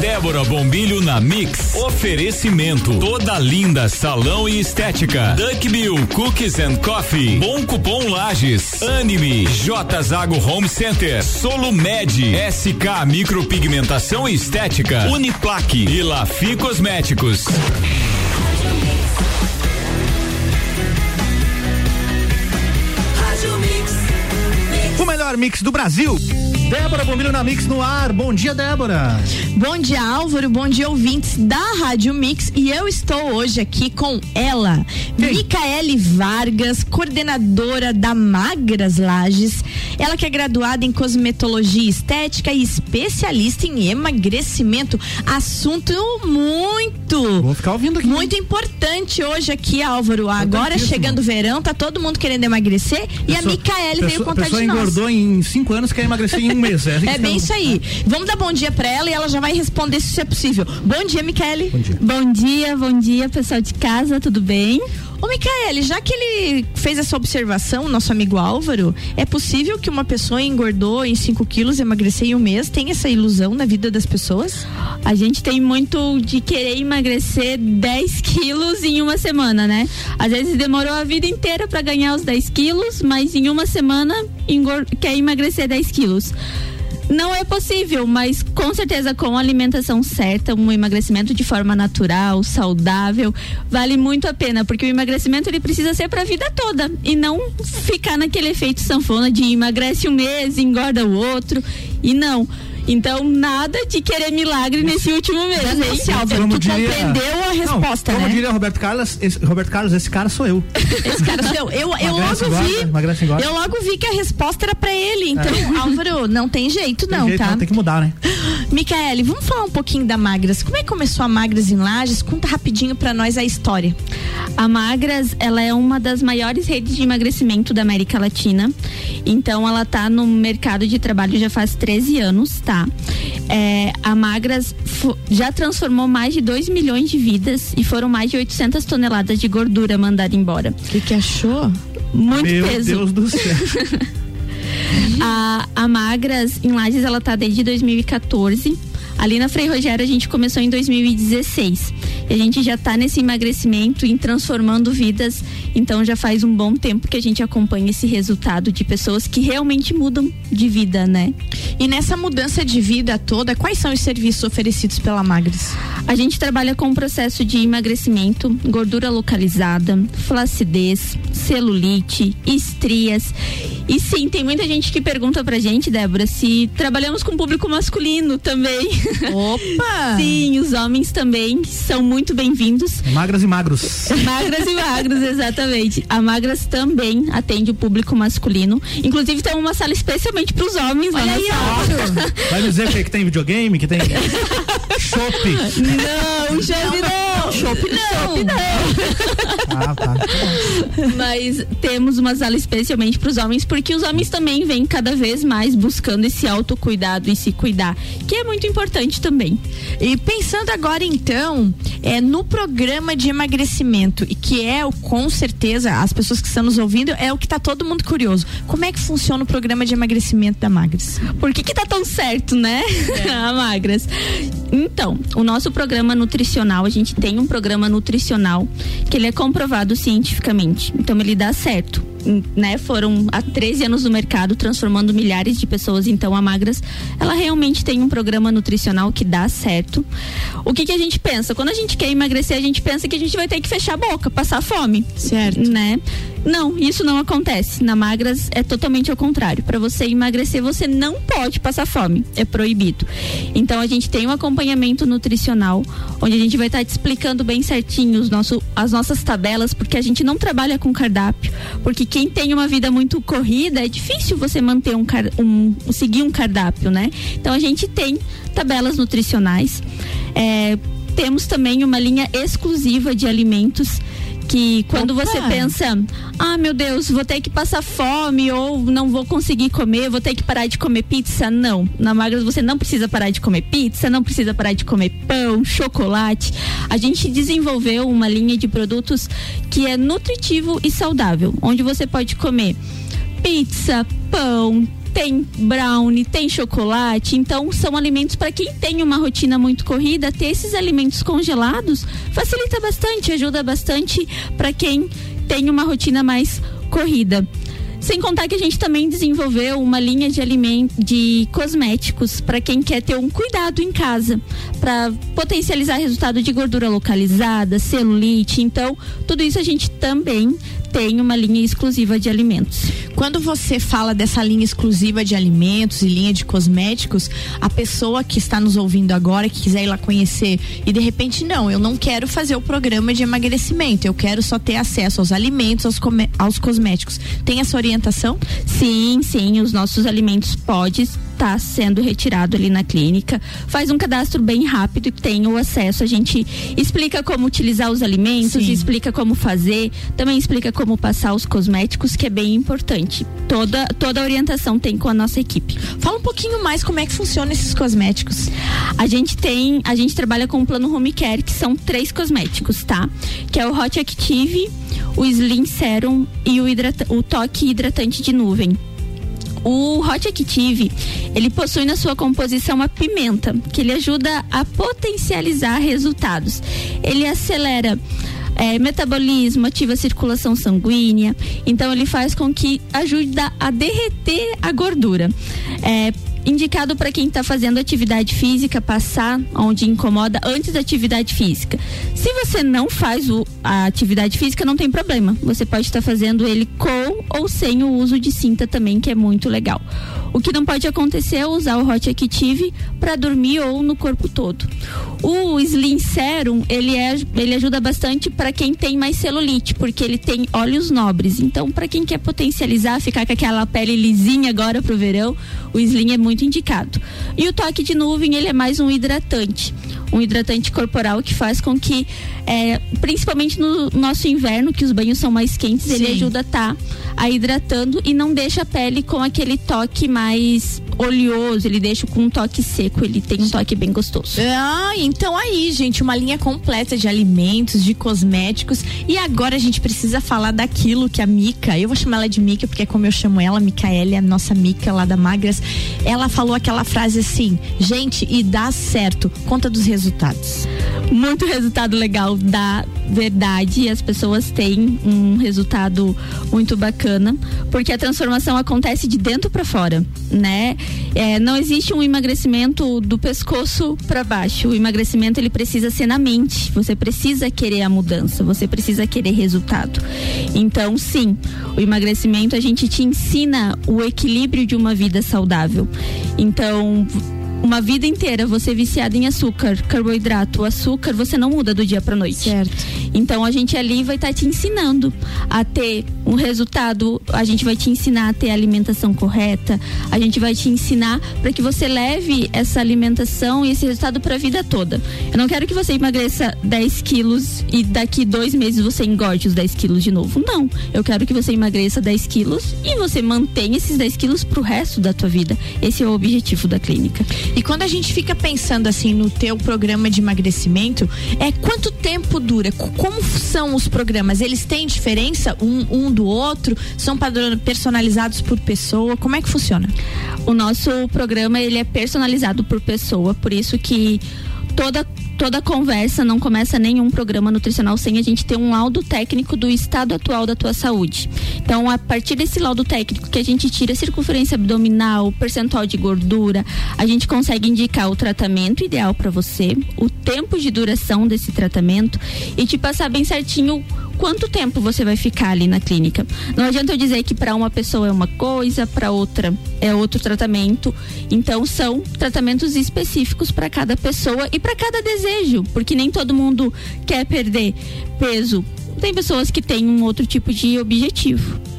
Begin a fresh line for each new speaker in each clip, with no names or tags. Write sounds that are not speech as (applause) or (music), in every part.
Débora Bombilho na Mix. Oferecimento. Toda linda salão e estética. Duck Bill Cookies and Coffee. Bom Cupom Lages. Anime. J Zago Home Center. Solo Med. SK Micropigmentação e Estética. Uniplaque. E Lafi Cosméticos.
O melhor mix do Brasil. Débora Bombilho na Mix no ar. Bom dia, Débora.
Bom dia, Álvaro. Bom dia, ouvintes da Rádio Mix. E eu estou hoje aqui com ela? Micaele Vargas, coordenadora da Magras Lages. Ela que é graduada em cosmetologia estética e especialista em emagrecimento. Assunto muito.
Vou ficar ouvindo aqui.
Muito importante hoje aqui, Álvaro. Agora chegando o verão, tá todo mundo querendo emagrecer pessoa, e a Micaele veio contar de nós.
Engordou em cinco anos, quer emagrecer em um mês.
É, é bem isso aí. Vamos dar bom dia pra ela e ela já vai responder se isso é possível. Bom dia, Michele.
Bom dia.
Bom dia, bom dia, pessoal de casa, tudo bem?
Ô, Micaele, já que ele fez essa observação, nosso amigo Álvaro, é possível que uma pessoa engordou em 5 quilos e emagrecer em um mês? Tem essa ilusão na vida das pessoas?
A gente tem muito de querer emagrecer 10 quilos em uma semana, né? Às vezes demorou a vida inteira para ganhar os 10 quilos, mas em uma semana quer emagrecer 10 quilos. Não é possível, mas com certeza com a alimentação certa, um emagrecimento de forma natural, saudável, vale muito a pena, porque o emagrecimento ele precisa ser para a vida toda e não ficar naquele efeito sanfona de emagrece um mês, engorda o outro. E não, então, nada de querer milagre nesse último mês, hein?
Álvaro, tu diria, compreendeu a resposta,
não, como
né?
diria Roberto Carlos, esse, Roberto Carlos, esse cara sou eu. (laughs)
Esse cara sou eu. Eu, eu logo vi. Eu logo vi que a resposta era pra ele. Então, é. (laughs) Álvaro, não tem jeito, tem não, jeito, tá? Não,
tem que mudar, né? (gasps)
Micaele, vamos falar um pouquinho da Magras. Como é que começou a Magras em Lages? Conta rapidinho pra nós a história.
A Magras, ela é uma das maiores redes de emagrecimento da América Latina. Então, ela tá no mercado de trabalho já faz 13 anos, tá? É, a Magras já transformou mais de 2 milhões de vidas e foram mais de 800 toneladas de gordura mandada embora.
O que, que achou?
Muito
Meu
peso.
Meu Deus do céu. (laughs)
a, a Magras em Lages ela tá desde 2014 Ali na Frei Rogério a gente começou em 2016. E a gente já está nesse emagrecimento, em transformando vidas. Então já faz um bom tempo que a gente acompanha esse resultado de pessoas que realmente mudam de vida, né?
E nessa mudança de vida toda, quais são os serviços oferecidos pela Magres?
A gente trabalha com o processo de emagrecimento, gordura localizada, flacidez, celulite, estrias. E sim, tem muita gente que pergunta pra gente, Débora, se trabalhamos com público masculino também. (laughs)
Opa!
Sim, os homens também são muito bem-vindos.
Magras e magros. (laughs)
Magras e magros, exatamente. A Magras também atende o público masculino. Inclusive tem uma sala especialmente para os homens
Olha
aí,
ó. Vai dizer que, que tem videogame, que tem (laughs) chopp.
Não, chopp não.
Chopp não.
não. Ah, tá. (laughs) Mas temos uma sala especialmente para os homens, porque os homens também vêm cada vez mais buscando esse autocuidado e se cuidar, que é muito importante também.
E pensando agora então, é no programa de emagrecimento e que é o com certeza as pessoas que estão nos ouvindo é o que está todo mundo curioso. Como é que funciona o programa de emagrecimento da Magras?
Por que que tá tão certo, né? É. (laughs) a Magras. Então, o nosso programa nutricional, a gente tem um programa nutricional que ele é comprovado cientificamente. Então ele dá certo né, foram há 13 anos no mercado, transformando milhares de pessoas. Então, a Magras, ela realmente tem um programa nutricional que dá certo. O que, que a gente pensa? Quando a gente quer emagrecer, a gente pensa que a gente vai ter que fechar a boca, passar fome.
Certo.
Né? Não, isso não acontece. Na Magras é totalmente ao contrário. Para você emagrecer, você não pode passar fome. É proibido. Então, a gente tem um acompanhamento nutricional, onde a gente vai estar tá te explicando bem certinho os nosso, as nossas tabelas, porque a gente não trabalha com cardápio. Porque quem tem uma vida muito corrida, é difícil você manter um, um seguir um cardápio, né? Então a gente tem tabelas nutricionais. É, temos também uma linha exclusiva de alimentos que quando Opa. você pensa, ah, meu Deus, vou ter que passar fome ou não vou conseguir comer, vou ter que parar de comer pizza, não. Na Magras você não precisa parar de comer pizza, não precisa parar de comer pão, chocolate. A gente desenvolveu uma linha de produtos que é nutritivo e saudável, onde você pode comer pizza, pão, tem brownie, tem chocolate, então são alimentos para quem tem uma rotina muito corrida, ter esses alimentos congelados facilita bastante, ajuda bastante para quem tem uma rotina mais corrida. Sem contar que a gente também desenvolveu uma linha de alimentos, de cosméticos para quem quer ter um cuidado em casa, para potencializar resultado de gordura localizada, celulite. Então, tudo isso a gente também tem uma linha exclusiva de alimentos.
Quando você fala dessa linha exclusiva de alimentos e linha de cosméticos, a pessoa que está nos ouvindo agora, que quiser ir lá conhecer e de repente não, eu não quero fazer o programa de emagrecimento, eu quero só ter acesso aos alimentos, aos, aos cosméticos. Tem essa orientação?
Sim, sim, os nossos alimentos podem está sendo retirado ali na clínica. Faz um cadastro bem rápido e tem o acesso. A gente explica como utilizar os alimentos, Sim. explica como fazer, também explica como passar os cosméticos, que é bem importante. Toda, toda a orientação tem com a nossa equipe.
Fala um pouquinho mais como é que funciona esses cosméticos.
A gente tem, a gente trabalha com o plano Home Care, que são três cosméticos, tá? Que é o Hot Active, o Slim Serum e o, hidrata, o toque hidratante de nuvem. O Hot Active, ele possui na sua composição a pimenta, que ele ajuda a potencializar resultados. Ele acelera é, metabolismo, ativa a circulação sanguínea, então ele faz com que ajude a derreter a gordura. É, indicado para quem está fazendo atividade física, passar onde incomoda antes da atividade física. Se você não faz o, a atividade física, não tem problema. Você pode estar tá fazendo ele com ou sem o uso de cinta também, que é muito legal. O que não pode acontecer é usar o Hot Active para dormir ou no corpo todo. O Slim Serum, ele, é, ele ajuda bastante para quem tem mais celulite, porque ele tem óleos nobres. Então, para quem quer potencializar, ficar com aquela pele lisinha agora pro verão, o Slim é muito indicado. E o toque de nuvem, ele é mais um hidratante um hidratante corporal que faz com que, é, principalmente no nosso inverno, que os banhos são mais quentes, Sim. ele ajuda a estar tá, a hidratando e não deixa a pele com aquele toque mais oleoso, ele deixa com um toque seco, ele tem um toque bem gostoso.
Ah, então aí, gente, uma linha completa de alimentos, de cosméticos. E agora a gente precisa falar daquilo que a Mica, eu vou chamar ela de Mica porque é como eu chamo ela, Micaele, a nossa Mica lá da Magras, ela falou aquela frase assim: gente, e dá certo. Conta dos resultados.
Muito resultado legal, da verdade, as pessoas têm um resultado muito bacana, porque a transformação acontece de dentro para fora, né? É, não existe um emagrecimento do pescoço para baixo. O emagrecimento ele precisa ser na mente. Você precisa querer a mudança, você precisa querer resultado. Então, sim, o emagrecimento a gente te ensina o equilíbrio de uma vida saudável. Então, uma vida inteira você viciado em açúcar, carboidrato, açúcar, você não muda do dia para noite.
Certo.
Então a gente ali vai estar tá te ensinando a ter um resultado, a gente vai te ensinar a ter a alimentação correta, a gente vai te ensinar para que você leve essa alimentação e esse resultado para a vida toda. Eu não quero que você emagreça 10 quilos e daqui dois meses você engorde os 10 quilos de novo. Não. Eu quero que você emagreça 10 quilos e você mantenha esses 10 quilos pro resto da tua vida. Esse é o objetivo da clínica.
E quando a gente fica pensando assim no teu programa de emagrecimento, é quanto tempo dura? Como são os programas? Eles têm diferença um, um do outro? São personalizados por pessoa? Como é que funciona?
O nosso programa ele é personalizado por pessoa, por isso que toda toda conversa, não começa nenhum programa nutricional sem a gente ter um laudo técnico do estado atual da tua saúde. Então, a partir desse laudo técnico que a gente tira a circunferência abdominal, percentual de gordura, a gente consegue indicar o tratamento ideal para você, o tempo de duração desse tratamento e te passar bem certinho quanto tempo você vai ficar ali na clínica. Não adianta eu dizer que para uma pessoa é uma coisa, para outra é outro tratamento. Então são tratamentos específicos para cada pessoa e para cada desejo, porque nem todo mundo quer perder peso. Tem pessoas que têm um outro tipo de objetivo.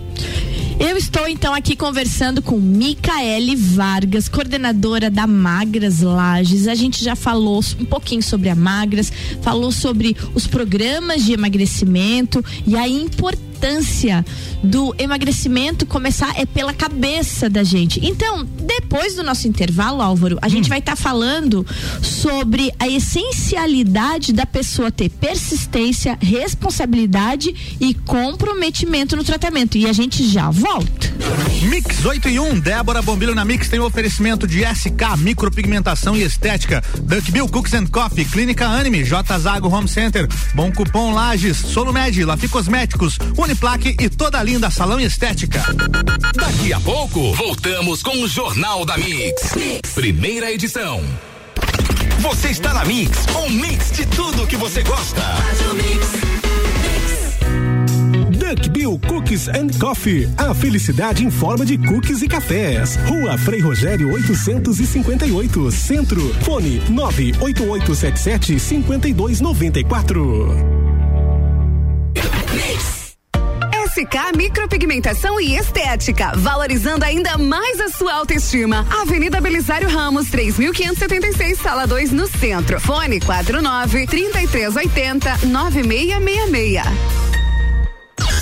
Eu estou então aqui conversando com Micaele Vargas, coordenadora da Magras Lages. A gente já falou um pouquinho sobre a Magras, falou sobre os programas de emagrecimento e a importância importância do emagrecimento começar é pela cabeça da gente. Então, depois do nosso intervalo, Álvaro, a hum. gente vai estar tá falando sobre a essencialidade da pessoa ter persistência, responsabilidade e comprometimento no tratamento. E a gente já volta.
Mix 8 e 1, Débora Bombilho na Mix tem o um oferecimento de SK, micropigmentação e estética, Duck Bill Cooks and Coffee, Clínica Anime, J Zago Home Center, Bom Cupom Lages, Solumed, Lafi Cosméticos, Uniplaque e toda a linda salão e estética.
Daqui a pouco, voltamos com o Jornal da mix. mix. Primeira edição. Você está na Mix, um mix de tudo que você gosta.
Duck Bill Cookies and Coffee. A felicidade em forma de cookies e cafés. Rua Frei Rogério 858, Centro. Fone 98877 5294.
SK Micropigmentação e Estética, valorizando ainda mais a sua autoestima. Avenida Belisário Ramos, 3576, sala 2, no centro. Fone 49 3380 9666.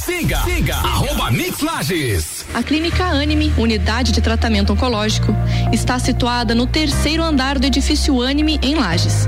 Siga, siga, arroba Mix Lages.
A Clínica Anime, unidade de tratamento oncológico, está situada no terceiro andar do edifício Anime, em Lages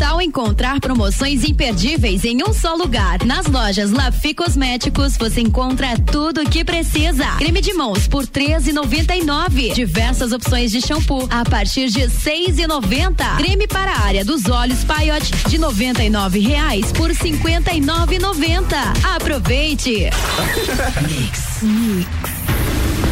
tal encontrar promoções imperdíveis em um só lugar? Nas lojas Lafi Cosméticos você encontra tudo o que precisa. Creme de mãos por 13,99. Diversas opções de shampoo a partir de 6,90. Creme para a área dos olhos Paiote de R$ reais por 59,90. Aproveite. (laughs)
Mix. Mix.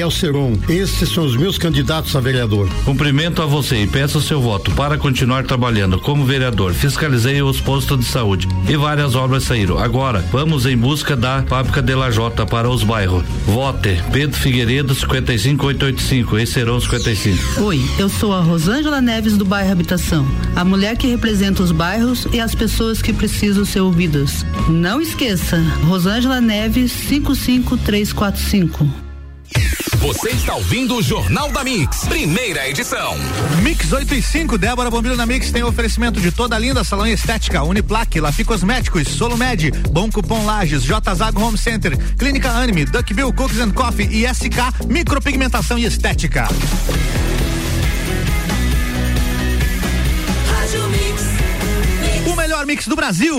é o Seron. Esses são os meus candidatos a vereador.
Cumprimento a você e peço seu voto para continuar trabalhando como vereador. Fiscalizei os postos de saúde e várias obras saíram. Agora, vamos em busca da fábrica de Lajota para os bairros. Vote Pedro Figueiredo 55885 e Seron 55.
Oi, eu sou a Rosângela Neves do bairro Habitação, a mulher que representa os bairros e as pessoas que precisam ser ouvidas. Não esqueça, Rosângela Neves 55345.
Você está ouvindo o Jornal da Mix, primeira edição.
Mix 8 e 5, Débora Bombilho na Mix tem oferecimento de toda linda salão estética, Uniplaque, Lafi Cosméticos, Solumed, Bom Cupom Lages, J Zago Home Center, Clínica Anime, Duck Bill Cookies and Coffee e SK Micropigmentação e Estética. O melhor mix do Brasil.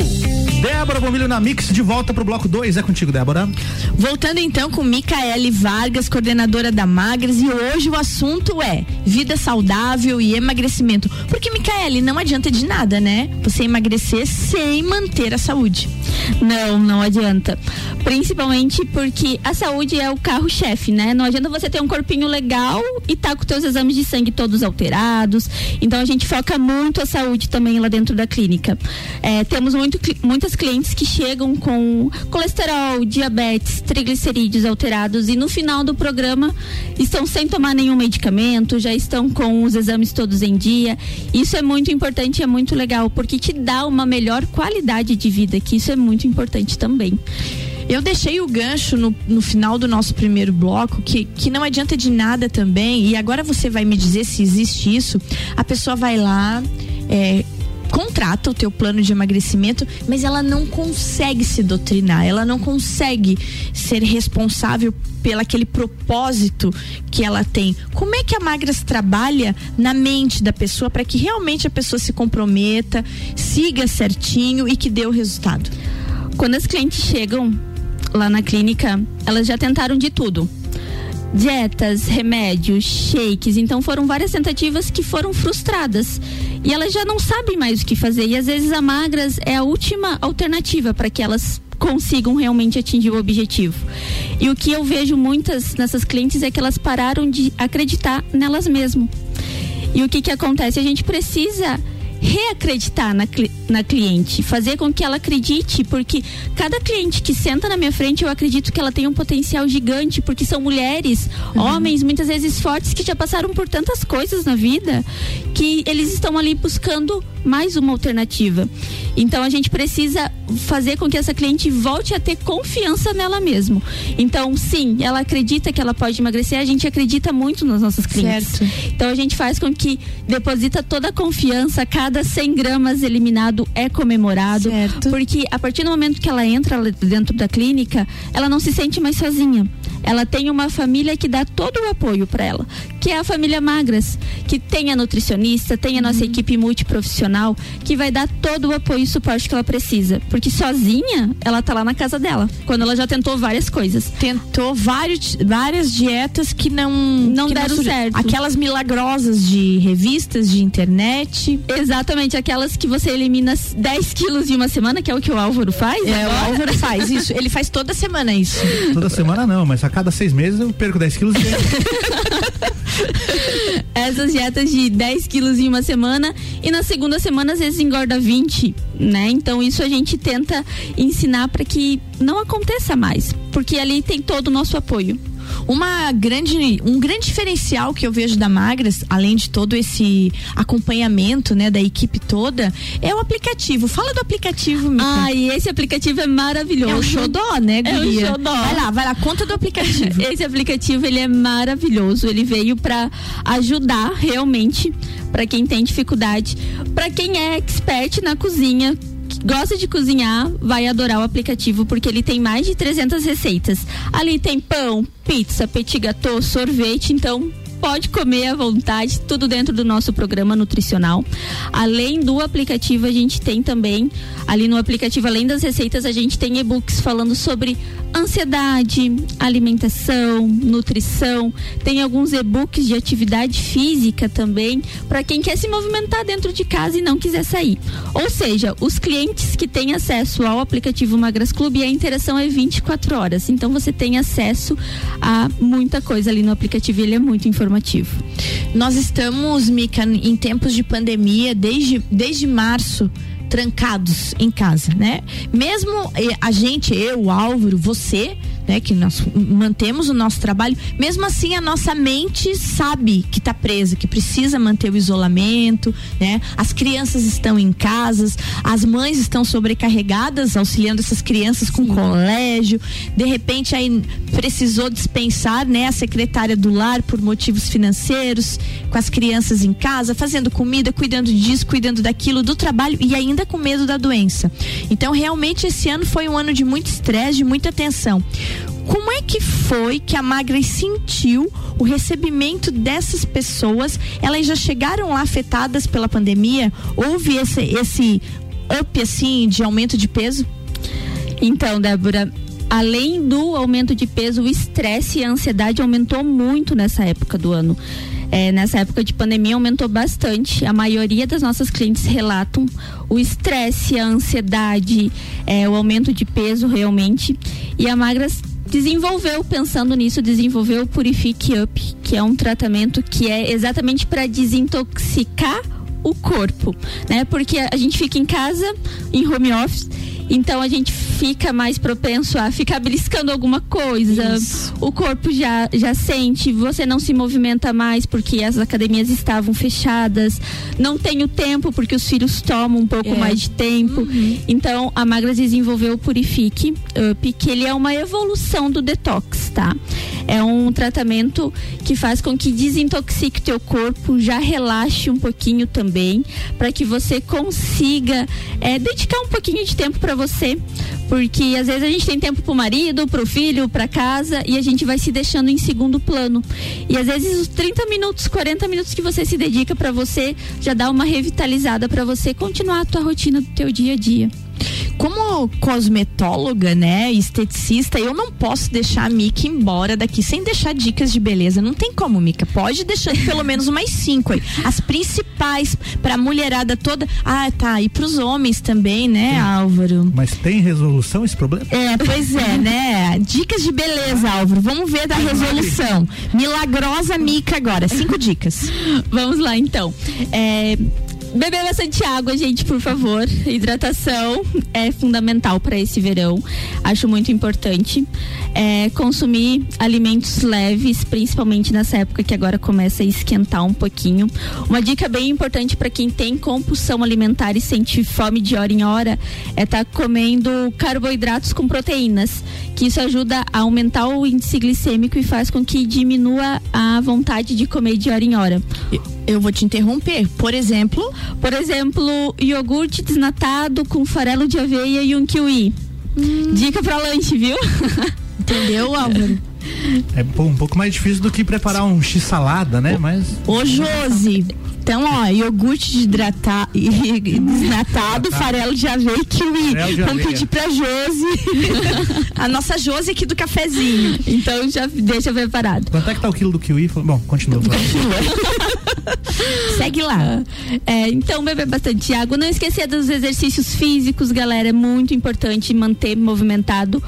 Débora Bombilho na Mix, de volta pro bloco 2. É contigo, Débora.
Voltando então com Micaele Vargas, coordenadora da Magras, e hoje o assunto é vida saudável e emagrecimento. Porque, Micaele, não adianta de nada, né? Você emagrecer sem manter a saúde.
Não, não adianta. Principalmente porque a saúde é o carro-chefe, né? Não adianta você ter um corpinho legal e tá com teus exames de sangue todos alterados. Então a gente foca muito a saúde também lá dentro da clínica. É, temos muito, muitas clientes que chegam com colesterol, diabetes, triglicerídeos alterados e no final do programa estão sem tomar nenhum medicamento, já estão com os exames todos em dia. Isso é muito importante, é muito legal, porque te dá uma melhor qualidade de vida, que isso é muito importante também.
Eu deixei o gancho no, no final do nosso primeiro bloco, que, que não adianta de nada também, e agora você vai me dizer se existe isso. A pessoa vai lá, é, contrata o teu plano de emagrecimento, mas ela não consegue se doutrinar, ela não consegue ser responsável pelo aquele propósito que ela tem. Como é que a Magras trabalha na mente da pessoa para que realmente a pessoa se comprometa, siga certinho e que dê o resultado?
Quando as clientes chegam lá na clínica, elas já tentaram de tudo dietas, remédios, shakes. Então foram várias tentativas que foram frustradas. E elas já não sabem mais o que fazer. E às vezes a magras é a última alternativa para que elas consigam realmente atingir o objetivo. E o que eu vejo muitas nessas clientes é que elas pararam de acreditar nelas mesmas. E o que que acontece? A gente precisa reacreditar na, na cliente, fazer com que ela acredite, porque cada cliente que senta na minha frente, eu acredito que ela tem um potencial gigante, porque são mulheres, uhum. homens, muitas vezes fortes, que já passaram por tantas coisas na vida, que eles estão ali buscando mais uma alternativa. Então a gente precisa fazer com que essa cliente volte a ter confiança nela mesma. Então, sim, ela acredita que ela pode emagrecer, a gente acredita muito nas nossas clientes. Certo. Então a gente faz com que deposita toda a confiança, cada 100 gramas eliminado é comemorado, certo. porque a partir do momento que ela entra dentro da clínica, ela não se sente mais sozinha ela tem uma família que dá todo o apoio para ela, que é a família Magras, que tem a nutricionista, tem a nossa uhum. equipe multiprofissional, que vai dar todo o apoio e suporte que ela precisa. Porque sozinha, ela tá lá na casa dela, quando ela já tentou várias coisas.
Tentou vários, várias dietas que não,
não
que
deram não certo.
Aquelas milagrosas de revistas, de internet.
Exatamente, aquelas que você elimina 10 quilos em uma semana, que é o que o Álvaro faz.
É, agora. o Álvaro faz isso. Ele faz toda semana isso.
Toda semana não, mas a cada seis meses eu perco 10 quilos. (laughs) (laughs)
Essas dietas de 10 quilos em uma semana e na segunda semana às vezes engorda 20, né? Então isso a gente tenta ensinar para que não aconteça mais, porque ali tem todo o nosso apoio.
Uma grande, um grande diferencial que eu vejo da Magras, além de todo esse acompanhamento, né, da equipe toda, é o aplicativo. Fala do aplicativo, Mica.
Ah, e esse aplicativo é maravilhoso. É
o xodó, né,
guria? É o xodó.
Vai lá, vai lá, conta do aplicativo. (laughs)
esse aplicativo, ele é maravilhoso. Ele veio para ajudar realmente para quem tem dificuldade, para quem é expert na cozinha, gosta de cozinhar, vai adorar o aplicativo porque ele tem mais de 300 receitas. Ali tem pão, pizza, petit gâteau, sorvete, então pode comer à vontade, tudo dentro do nosso programa nutricional. Além do aplicativo, a gente tem também, ali no aplicativo, além das receitas, a gente tem e-books falando sobre ansiedade, alimentação, nutrição. Tem alguns e-books de atividade física também, para quem quer se movimentar dentro de casa e não quiser sair. Ou seja, os clientes que têm acesso ao aplicativo Magras Clube, a interação é 24 horas. Então você tem acesso a muita coisa ali no aplicativo, ele é muito informativo informativo.
Nós estamos, Mica, em tempos de pandemia desde, desde março trancados em casa, né? Mesmo eh, a gente, eu, Álvaro, você, né, que nós mantemos o nosso trabalho, mesmo assim a nossa mente sabe que está presa, que precisa manter o isolamento, né? As crianças estão em casas, as mães estão sobrecarregadas auxiliando essas crianças com Sim. colégio, de repente aí precisou dispensar, né, a secretária do lar por motivos financeiros, com as crianças em casa, fazendo comida, cuidando disso, cuidando daquilo, do trabalho e ainda com medo da doença. Então realmente esse ano foi um ano de muito estresse, de muita tensão. Como é que foi que a Magras sentiu o recebimento dessas pessoas? Elas já chegaram lá afetadas pela pandemia? Houve esse, esse up assim de aumento de peso?
Então, Débora, além do aumento de peso, o estresse e a ansiedade aumentou muito nessa época do ano. É, nessa época de pandemia aumentou bastante. A maioria das nossas clientes relatam o estresse, a ansiedade, é, o aumento de peso realmente. E a Magras desenvolveu, pensando nisso, desenvolveu o Purifique Up, que é um tratamento que é exatamente para desintoxicar o corpo, né? Porque a gente fica em casa, em home office, Então a gente fica mais propenso a ficar beliscando alguma coisa.
Isso.
O corpo já, já sente, você não se movimenta mais porque as academias estavam fechadas. Não tem o tempo porque os filhos tomam um pouco
É.
mais de tempo. Então a Magras desenvolveu o Purifique Up, que ele é uma evolução do detox, tá? É um tratamento que faz com que desintoxique teu corpo, já relaxe um pouquinho também, para que você consiga é, dedicar um pouquinho de tempo para você, porque às vezes a gente tem tempo pro marido, pro filho, pra casa e a gente vai se deixando em segundo plano. E às vezes os 30 minutos, 40 minutos que você se dedica para você já dá uma revitalizada para você continuar a tua rotina do teu dia a dia.
Como cosmetóloga, né, esteticista, eu não posso deixar a Mica embora daqui sem deixar dicas de beleza. Não tem como, Mica. Pode deixar (laughs) pelo menos umas cinco aí. As principais pra mulherada toda. Ah, tá. E pros homens também, né, Álvaro?
Mas tem resolução esse problema?
É, pois é, né? Dicas de beleza, Álvaro. Vamos ver da resolução. Milagrosa Mica agora. Cinco dicas. (laughs)
Vamos lá então. É, beber bastante água, gente, por favor. Hidratação é fundamental para esse verão. Acho muito importante. É, consumir alimentos leves, principalmente nessa época que agora começa a esquentar um pouquinho. Uma dica bem importante para quem tem compulsão alimentar e sente fome de hora em hora é estar comendo carboidratos com proteínas, que isso ajuda a aumentar o índice glicêmico e faz com que diminua a vontade de comer de hora em hora.
Eu vou te interromper. Por exemplo,
Por exemplo, iogurte desnatado com farelo de aveia e um kiwi. Dica pra lanche, viu? (laughs)
entendeu, Álvaro?
É um pouco mais difícil do que preparar um x-salada, né? Mas.
Ô, Josi. Então, ó, iogurte de (laughs) desnatado, farelo de aveia e kiwi.
De
Vamos
aveia.
pedir pra Josi. (laughs) a nossa Josi aqui do cafezinho.
Então já deixa preparado.
Quanto é que tá o quilo do kiwi? Bom, continua. (laughs)
Segue lá.
É, então, beber bastante água. Não esquecer dos exercícios físicos, galera. É muito importante manter movimentado.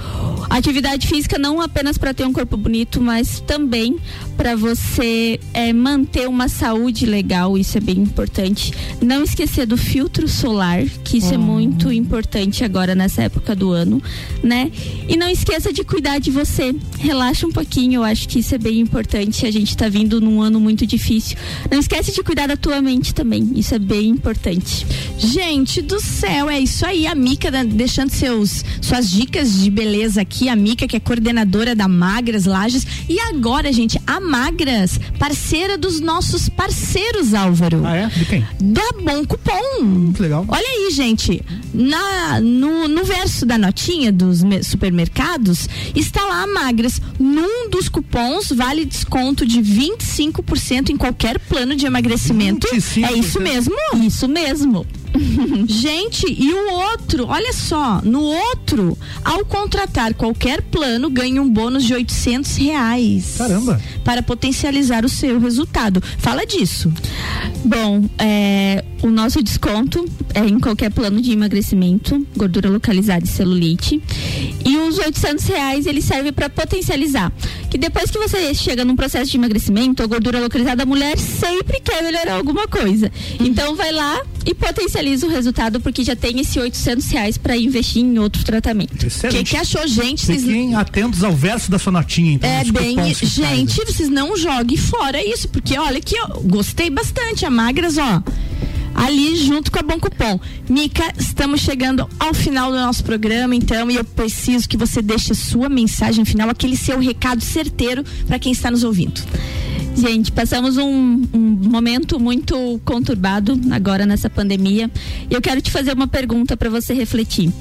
Atividade física não apenas para ter um corpo bonito, mas também para você é, manter uma saúde legal. Isso é bem importante. Não esquecer do filtro solar, que isso é muito importante agora nessa época do ano, né? E não esqueça de cuidar de você. Relaxa um pouquinho. Eu acho que isso é bem importante. A gente tá vindo num ano muito difícil. Não esquece de cuidar da tua mente também. Isso é bem importante.
Gente do céu, é isso aí. A Mica né, deixando seus, suas dicas de beleza aqui. A Mica, que é coordenadora da Magras Lages. E agora, gente, a Magras, parceira dos nossos parceiros, Álvaro.
Ah, é? De quem?
Da Bom Cupom.
Que legal.
Olha aí, gente. Na, no, no verso da notinha dos me- supermercados, está lá a Magras. Num dos cupons vale desconto de 25% em qualquer plano de emagrecimento.
25%.
É isso mesmo?
Isso mesmo.
Gente, e o outro, olha só, no outro, ao contratar qualquer plano, ganha um bônus de 800 reais.
Caramba.
Para potencializar o seu resultado. Fala disso.
Bom, é, o nosso desconto é em qualquer plano de emagrecimento, gordura localizada e celulite. E os 800 reais ele serve para potencializar. Que depois que você chega num processo de emagrecimento, a gordura localizada, a mulher sempre quer melhorar alguma coisa. Então vai lá e potencializa o resultado, porque já tem esse 800 reais para investir em outro tratamento.
O que, que achou, gente? Vocês
Fiquem atentos ao verso da sua notinha, então.
É bem, gente, vocês não joguem fora isso, porque olha que eu gostei bastante, a Magras, ó. Ali junto com a Bom Cupom. Mica, estamos chegando ao final do nosso programa, então, e eu preciso que você deixe sua mensagem final, aquele seu recado certeiro para quem está nos ouvindo.
Gente, passamos um, um momento muito conturbado agora nessa pandemia. E eu quero te fazer uma pergunta para você refletir.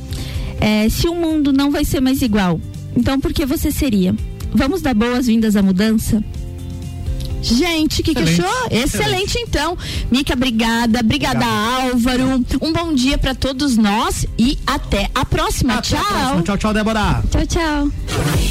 É, se o mundo não vai ser mais igual, então por que você seria? Vamos dar boas-vindas à mudança?
Gente, o que, que
Excelente.
achou? Excelente, então. Mica, obrigada. Obrigada, Álvaro. Um bom dia para todos nós e até a próxima.
Até a
Tchau.
próxima. Tchau, tchau, Débora.
Tchau, tchau.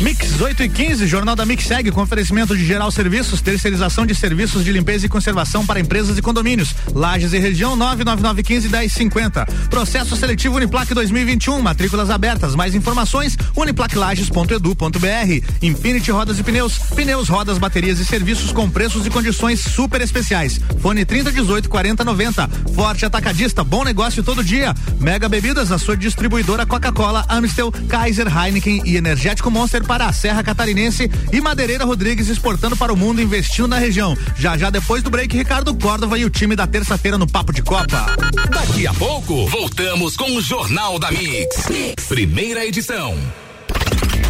Mix 8 e 15, Jornal da Mix segue com oferecimento de geral serviços, terceirização de serviços de limpeza e conservação para empresas e condomínios. Lages e região 99915 1050. Processo seletivo Uniplac 2021, matrículas abertas. Mais informações uniplaclages.edu.br. Infinity Rodas e Pneus, pneus, rodas, baterias e serviços com preços e condições super especiais. Fone 3018 4090. Forte Atacadista, bom negócio todo dia. Mega Bebidas, a sua distribuidora Coca-Cola, Amstel, Kaiser, Heineken e Energético Monster para a Serra Catarinense e Madeireira Rodrigues exportando para o mundo, investindo na região. Já já depois do break, Ricardo Córdova e o time da terça-feira no Papo de Copa.
Daqui a pouco, voltamos com o Jornal da mix. Primeira edição.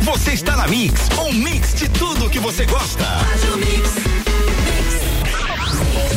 Você está na Mix, um mix de tudo que você gosta.